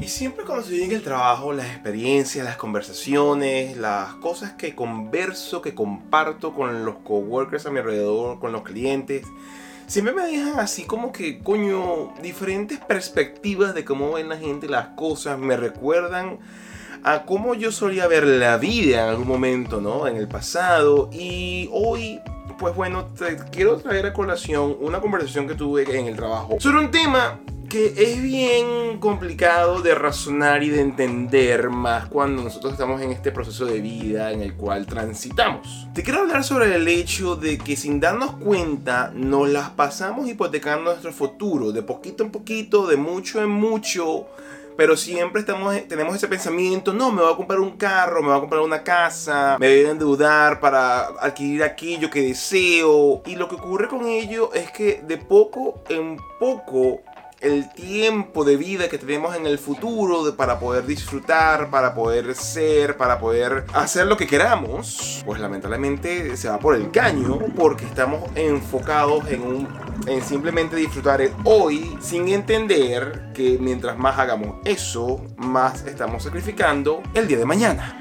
Y siempre cuando estoy en el trabajo, las experiencias, las conversaciones, las cosas que converso, que comparto con los coworkers a mi alrededor, con los clientes, siempre me dejan así como que, coño, diferentes perspectivas de cómo ven la gente las cosas, me recuerdan a cómo yo solía ver la vida en algún momento, ¿no? En el pasado y hoy pues bueno, te quiero traer a colación una conversación que tuve en el trabajo sobre un tema que es bien complicado de razonar y de entender más cuando nosotros estamos en este proceso de vida en el cual transitamos. Te quiero hablar sobre el hecho de que sin darnos cuenta nos las pasamos hipotecando nuestro futuro, de poquito en poquito, de mucho en mucho, pero siempre estamos, tenemos ese pensamiento, no, me voy a comprar un carro, me voy a comprar una casa, me voy a endeudar para adquirir aquello que deseo. Y lo que ocurre con ello es que de poco en poco el tiempo de vida que tenemos en el futuro para poder disfrutar, para poder ser, para poder hacer lo que queramos, pues lamentablemente se va por el caño porque estamos enfocados en un en simplemente disfrutar el hoy sin entender que mientras más hagamos eso, más estamos sacrificando el día de mañana.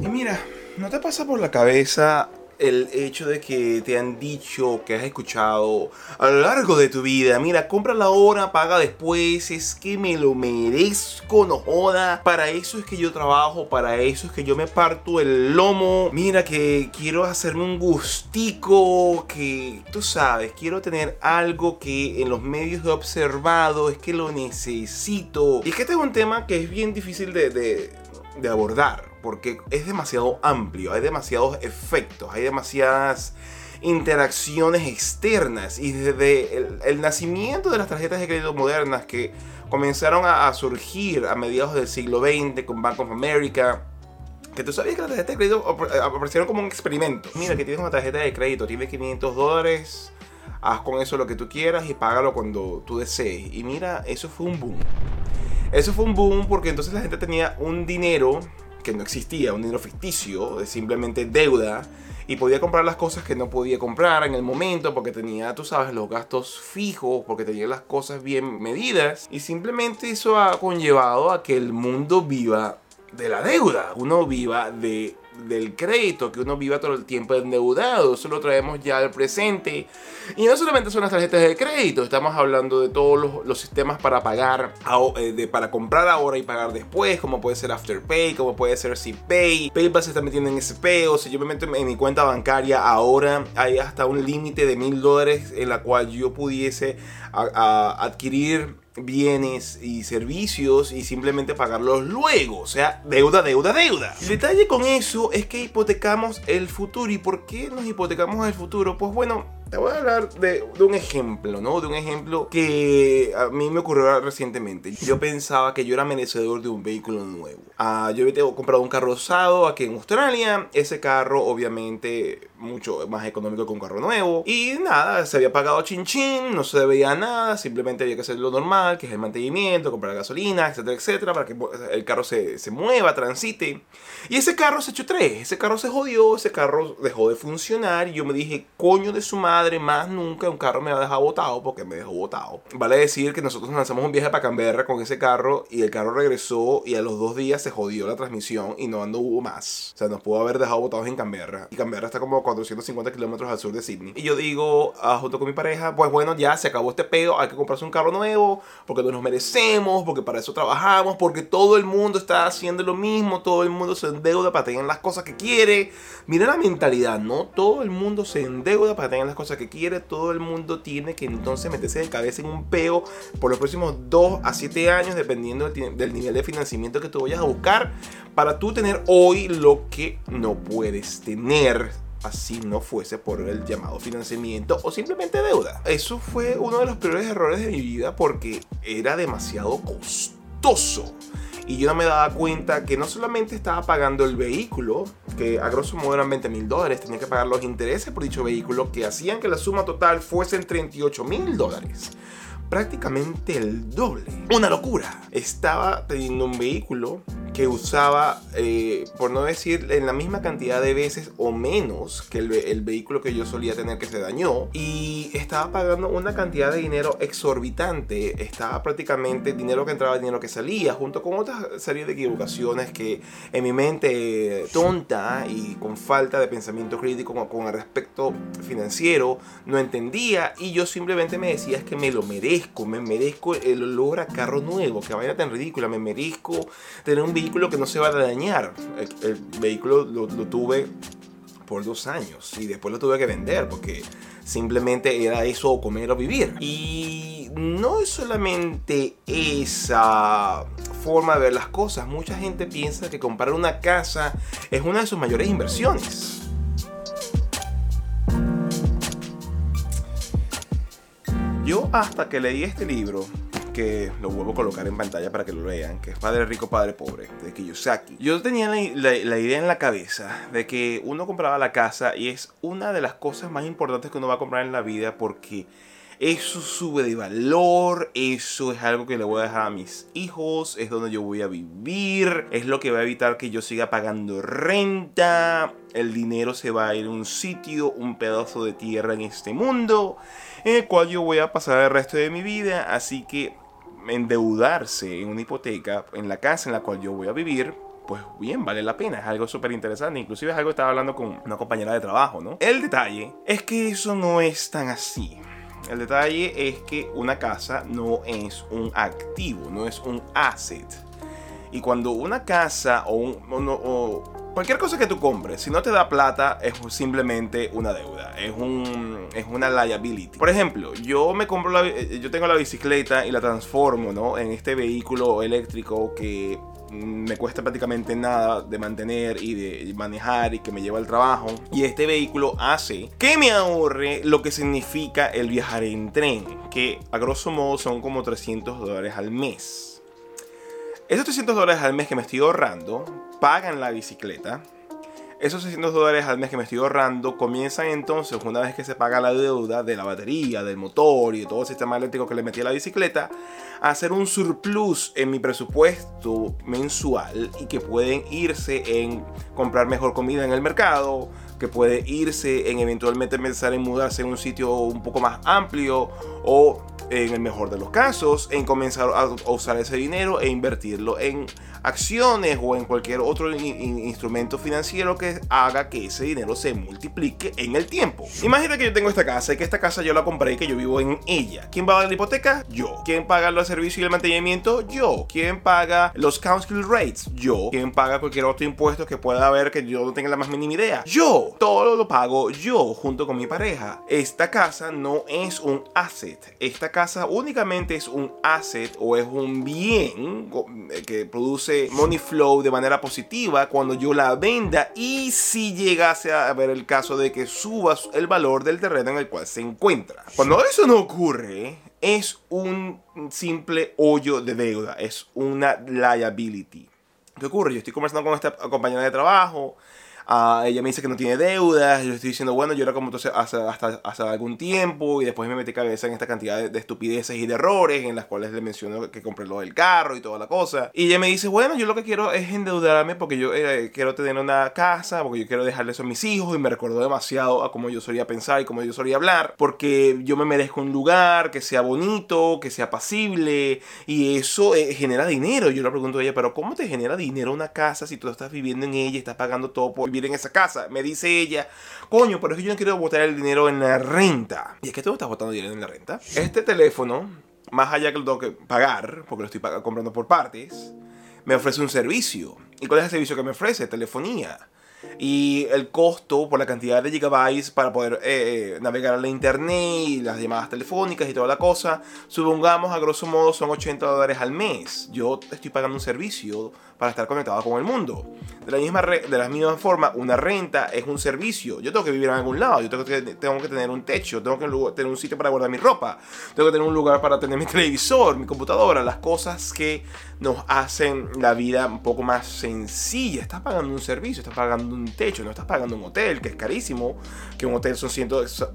Y mira, ¿no te pasa por la cabeza el hecho de que te han dicho, que has escuchado a lo largo de tu vida, mira, compra la hora, paga después, es que me lo merezco, no joda, para eso es que yo trabajo, para eso es que yo me parto el lomo, mira que quiero hacerme un gustico, que tú sabes, quiero tener algo que en los medios he observado, es que lo necesito. Y es que este es un tema que es bien difícil de, de, de abordar porque es demasiado amplio, hay demasiados efectos, hay demasiadas interacciones externas y desde el, nacimiento de las tarjetas de crédito modernas que comenzaron a, surgir a mediados del siglo XX con Bank of America, que tú sabías que las tarjetas de crédito eh, aparecieron como un experimento. Mira, que tienes una tarjeta de crédito, tienes 500 dólares, haz con eso lo que tú quieras y págalo cuando tú desees. Y mira, eso fue un boom. Eso fue un boom porque entonces la gente tenía un dinero que no existía, un dinero ficticio, simplemente deuda, y podía comprar las cosas que no podía comprar en el momento porque tenía, tú sabes, los gastos fijos, porque tenía las cosas bien medidas, y simplemente eso ha conllevado a que el mundo viva de la deuda, uno viva de del crédito, que uno viva todo el tiempo endeudado. Eso lo traemos ya al presente. Y no solamente son las tarjetas de crédito, estamos hablando de todos los, sistemas para pagar, eh, para comprar ahora y pagar después, como puede ser Afterpay, como puede ser CPay. PayPal se está metiendo en ese peo. Si yo me meto en mi cuenta bancaria ahora, hay hasta un límite de mil dólares en la cual yo pudiese adquirir bienes y servicios y simplemente pagarlos luego. O sea, deuda, deuda, deuda. El detalle con eso es que hipotecamos el futuro. ¿Y por qué nos hipotecamos el futuro? Pues bueno, te voy a hablar de, un ejemplo, ¿no? De un ejemplo que a mí me ocurrió recientemente. Yo pensaba que yo era merecedor de un vehículo nuevo. Ah, yo había comprado un carro usado aquí en Australia. Ese carro, obviamente, mucho más económico que un carro nuevo. Y nada, se había pagado chin chin, no se veía nada. Simplemente había que hacer lo normal, que es el mantenimiento, comprar gasolina, etcétera, etcétera, para que el carro se, se mueva, transite. Y ese carro se echó tres. Ese carro se jodió, ese carro dejó de funcionar. Y yo me dije, coño de su madre más nunca un carro me va a dejar botado porque me dejó botado. Vale decir que nosotros lanzamos un viaje para Canberra con ese carro y el carro regresó y a los dos días se jodió la transmisión y no hubo más. O sea, nos pudo haber dejado botados en Canberra. Y Canberra está como 450 kilómetros al sur de Sydney. Y yo digo, ah, junto con mi pareja, pues bueno, ya se acabó este pedo, hay que comprarse un carro nuevo porque nos merecemos, porque para eso trabajamos, porque todo el mundo está haciendo lo mismo, todo el mundo se endeuda para tener las cosas que quiere. Mira la mentalidad, ¿no? Todo el mundo se endeuda para tener las cosas que quiere, todo el mundo tiene que entonces meterse de cabeza en un peo por los próximos 2 a 7 años, dependiendo del, nivel de financiamiento que tú vayas a buscar, para tú tener hoy lo que no puedes tener así no fuese por el llamado financiamiento o simplemente deuda. Eso fue uno de los peores errores de mi vida porque era demasiado costoso y yo no me daba cuenta que no solamente estaba pagando el vehículo, que a grosso modo eran 20 mil dólares, tenía que pagar los intereses por dicho vehículo que hacían que la suma total fuese en 38 mil dólares. Prácticamente el doble. Una locura. Estaba teniendo un vehículo que usaba, eh, por no decir en la misma cantidad de veces o menos que el, vehículo que yo solía tener que se dañó. Y estaba pagando una cantidad de dinero exorbitante. Estaba prácticamente dinero que entraba, dinero que salía, junto con otra serie de equivocaciones que en mi mente tonta y con falta de pensamiento crítico con, con el respecto financiero no entendía. Y yo simplemente me decía es que me lo merezco, me merezco el olor a carro nuevo, que vaya tan ridícula, me merezco tener un vehículo que no se va a dañar. El, vehículo lo, tuve por dos años y después lo tuve que vender porque simplemente era eso o comer o vivir. Y no es solamente esa forma de ver las cosas. Mucha gente piensa que comprar una casa es una de sus mayores inversiones. Yo hasta que leí este libro que lo vuelvo a colocar en pantalla para que lo vean, que es Padre Rico, Padre Pobre, de Kiyosaki. Yo tenía la, idea en la cabeza de que uno compraba la casa y es una de las cosas más importantes que uno va a comprar en la vida porque eso sube de valor, eso es algo que le voy a dejar a mis hijos, es donde yo voy a vivir, es lo que va a evitar que yo siga pagando renta, el dinero se va a ir a un sitio, un pedazo de tierra en este mundo, en el cual yo voy a pasar el resto de mi vida, así que endeudarse en una hipoteca en la casa en la cual yo voy a vivir, pues bien, vale la pena, es algo súper interesante, inclusive es algo que estaba hablando con una compañera de trabajo, ¿no? El detalle es que eso no es tan así. El detalle es que una casa no es un activo, no es un asset. Y cuando una casa o, un, cualquier cosa que tú compres, si no te da plata, es simplemente una deuda, es, un, es una liability. Por ejemplo, yo me compro la, yo tengo la bicicleta y la transformo ¿no? en este vehículo eléctrico que me cuesta prácticamente nada de mantener y de manejar y que me lleva al trabajo. Y este vehículo hace que me ahorre lo que significa el viajar en tren, que a grosso modo son como 300 dólares al mes. Esos 300 dólares al mes que me estoy ahorrando pagan la bicicleta, esos 600 dólares al mes que me estoy ahorrando comienzan entonces, una vez que se paga la deuda de la batería, del motor y de todo el sistema eléctrico que le metí a la bicicleta, a hacer un surplus en mi presupuesto mensual y que pueden irse en comprar mejor comida en el mercado, que puede irse en eventualmente pensar en mudarse en un sitio un poco más amplio o en el mejor de los casos en comenzar a usar ese dinero e invertirlo en acciones o en cualquier otro instrumento financiero que haga que ese dinero se multiplique en el tiempo. Imagina que yo tengo esta casa y que esta casa yo la compré y que yo vivo en ella. ¿Quién paga la hipoteca? Yo. ¿Quién paga los servicios y el mantenimiento? Yo. ¿Quién paga los council rates? Yo. ¿Quién paga cualquier otro impuesto que pueda haber que yo no tenga la más mínima idea? Yo. Todo lo pago yo junto con mi pareja. Esta casa no es un asset. Esta casa únicamente es un asset o es un bien que produce money flow de manera positiva cuando yo la venda y si llegase a haber el caso de que suba el valor del terreno en el cual se encuentra. Cuando eso no ocurre, es un simple hoyo de deuda, es una liability. ¿Qué ocurre? Yo estoy conversando con esta compañera de trabajo, Ah, ella me dice que no tiene deudas. Yo estoy diciendo, bueno, yo era como entonces hace, hasta hace algún tiempo. Y después me metí cabeza en esta cantidad de, estupideces y de errores en las cuales le menciono que compré lo del carro y toda la cosa. Y ella me dice, bueno, yo lo que quiero es endeudarme porque yo eh, quiero tener una casa, porque yo quiero dejarle eso a mis hijos. Y me recordó demasiado a cómo yo solía pensar y cómo yo solía hablar. Porque yo me merezco un lugar que sea bonito, que sea pasible. Y eso eh, genera dinero. Yo le pregunto a ella, pero ¿cómo te genera dinero una casa si tú estás viviendo en ella y estás pagando todo por en esa casa. Me dice ella, coño, pero es que yo no quiero botar el dinero en la renta. Y es que tú no estás botando dinero en la renta. Este teléfono, más allá que lo tengo que pagar, porque lo estoy comprando por partes, me ofrece un servicio. ¿Y cuál es el servicio que me ofrece? Telefonía y el costo por la cantidad de gigabytes para poder eh, eh, navegar a la internet y las llamadas telefónicas y toda la cosa, supongamos a grosso modo son 80 dólares al mes. Yo estoy pagando un servicio para estar conectado con el mundo. De la misma, de la misma forma, una renta es un servicio. Yo tengo que vivir en algún lado, yo tengo que, tengo que tener un techo, tengo que tener un sitio para guardar mi ropa, tengo que tener un lugar para tener mi televisor, mi computadora, las cosas que nos hacen la vida un poco más sencilla. Estás pagando un servicio, estás pagando un techo, no estás pagando un hotel, que es carísimo, que un hotel son 100,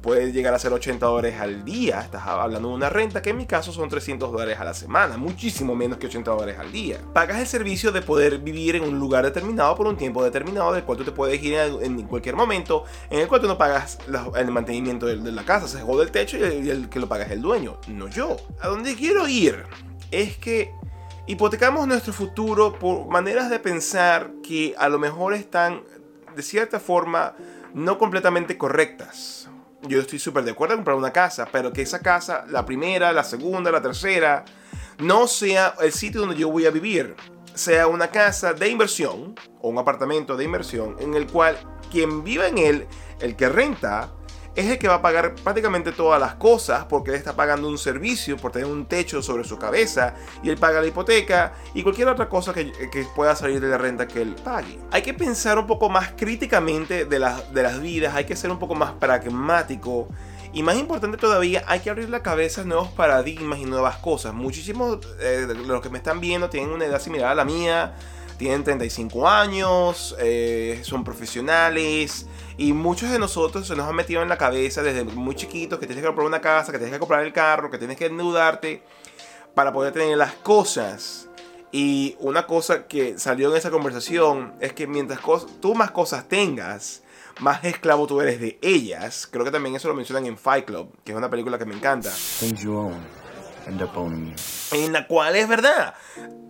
puede llegar a ser 80 dólares al día, estás hablando de una renta que en mi caso son 300 dólares a la semana, muchísimo menos que 80 dólares al día. Pagas el servicio de poder vivir en un lugar determinado por un tiempo determinado del cual tú te puedes ir en cualquier momento, en el cual tú no pagas el mantenimiento de, la casa, se jode el techo y el que lo paga es el dueño, no yo. A donde quiero ir es que hipotecamos nuestro futuro por maneras de pensar que a lo mejor están de cierta forma no completamente correctas. Yo estoy súper de acuerdo en comprar una casa, pero que esa casa, la primera, la segunda, la tercera, no sea el sitio donde yo voy a vivir. Sea una casa de inversión o un apartamento de inversión en el cual quien viva en él, el que renta, es el que va a pagar prácticamente todas las cosas porque él está pagando un servicio por tener un techo sobre su cabeza y él paga la hipoteca y cualquier otra cosa que, pueda salir de la renta que él pague. Hay que pensar un poco más críticamente de, de las vidas, hay que ser un poco más pragmático. Y más importante todavía, hay que abrir la cabeza a nuevos paradigmas y nuevas cosas. Muchísimos eh, de los que me están viendo tienen una edad similar a la mía tienen 35 años, eh, son profesionales y muchos de nosotros se nos han metido en la cabeza desde muy chiquitos que tienes que comprar una casa, que tienes que comprar el carro, que tienes que endeudarte para poder tener las cosas. Y una cosa que salió en esa conversación es que mientras tú más cosas tengas, más esclavo tú eres de ellas. Creo que también eso lo mencionan en Fight Club, que es una película que me encanta. En la cual es verdad.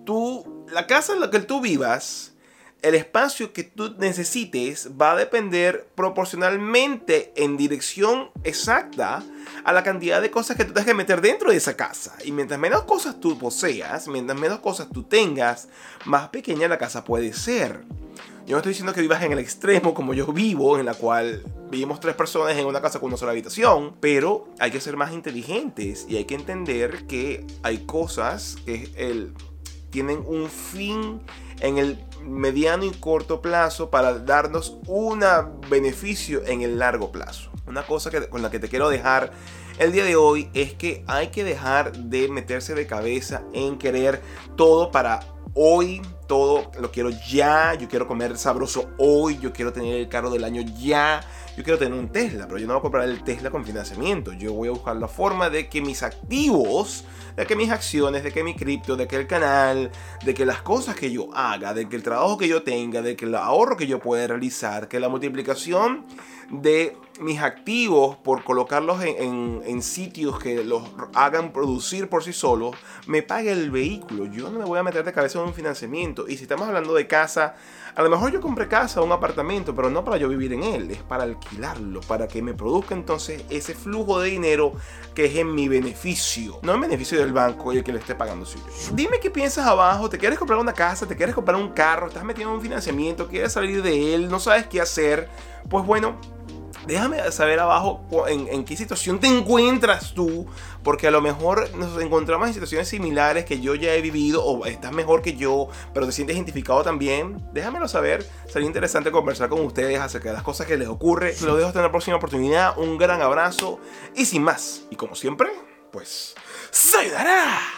Tú, la casa en la que tú vivas, el espacio que tú necesites va a depender proporcionalmente en dirección exacta a la cantidad de cosas que tú tengas que meter dentro de esa casa. Y mientras menos cosas tú poseas, mientras menos cosas tú tengas, más pequeña la casa puede ser. Yo no estoy diciendo que vivas en el extremo como yo vivo, en la cual vivimos tres personas en una casa con una sola habitación, pero hay que ser más inteligentes y hay que entender que hay cosas que el, tienen un fin en el mediano y corto plazo para darnos un beneficio en el largo plazo. Una cosa que, con la que te quiero dejar el día de hoy es que hay que dejar de meterse de cabeza en querer todo para hoy. Todo lo quiero ya, yo quiero comer sabroso hoy, yo quiero tener el carro del año ya, yo quiero tener un Tesla, pero yo no voy a comprar el Tesla con financiamiento, yo voy a buscar la forma de que mis activos, de que mis acciones, de que mi cripto, de que el canal, de que las cosas que yo haga, de que el trabajo que yo tenga, de que el ahorro que yo pueda realizar, que la multiplicación de mis activos por colocarlos en, sitios que los hagan producir por sí solos, me pague el vehículo. Yo no me voy a meter de cabeza en un financiamiento. Y si estamos hablando de casa, a lo mejor yo compré casa o un apartamento, pero no para yo vivir en él, es para alquilarlo, para que me produzca entonces ese flujo de dinero que es en mi beneficio, no en beneficio del banco y el que le esté pagando. Dime qué piensas abajo, te quieres comprar una casa, te quieres comprar un carro, estás metido en un financiamiento, quieres salir de él, no sabes qué hacer. Pues bueno, déjame saber abajo en, qué situación te encuentras tú, porque a lo mejor nos encontramos en situaciones similares que yo ya he vivido o estás mejor que yo, pero te sientes identificado también. Déjamelo saber, sería interesante conversar con ustedes acerca de las cosas que les ocurre. Lo dejo hasta la próxima oportunidad, un gran abrazo y sin más, y como siempre, pues, ¡se ayudará!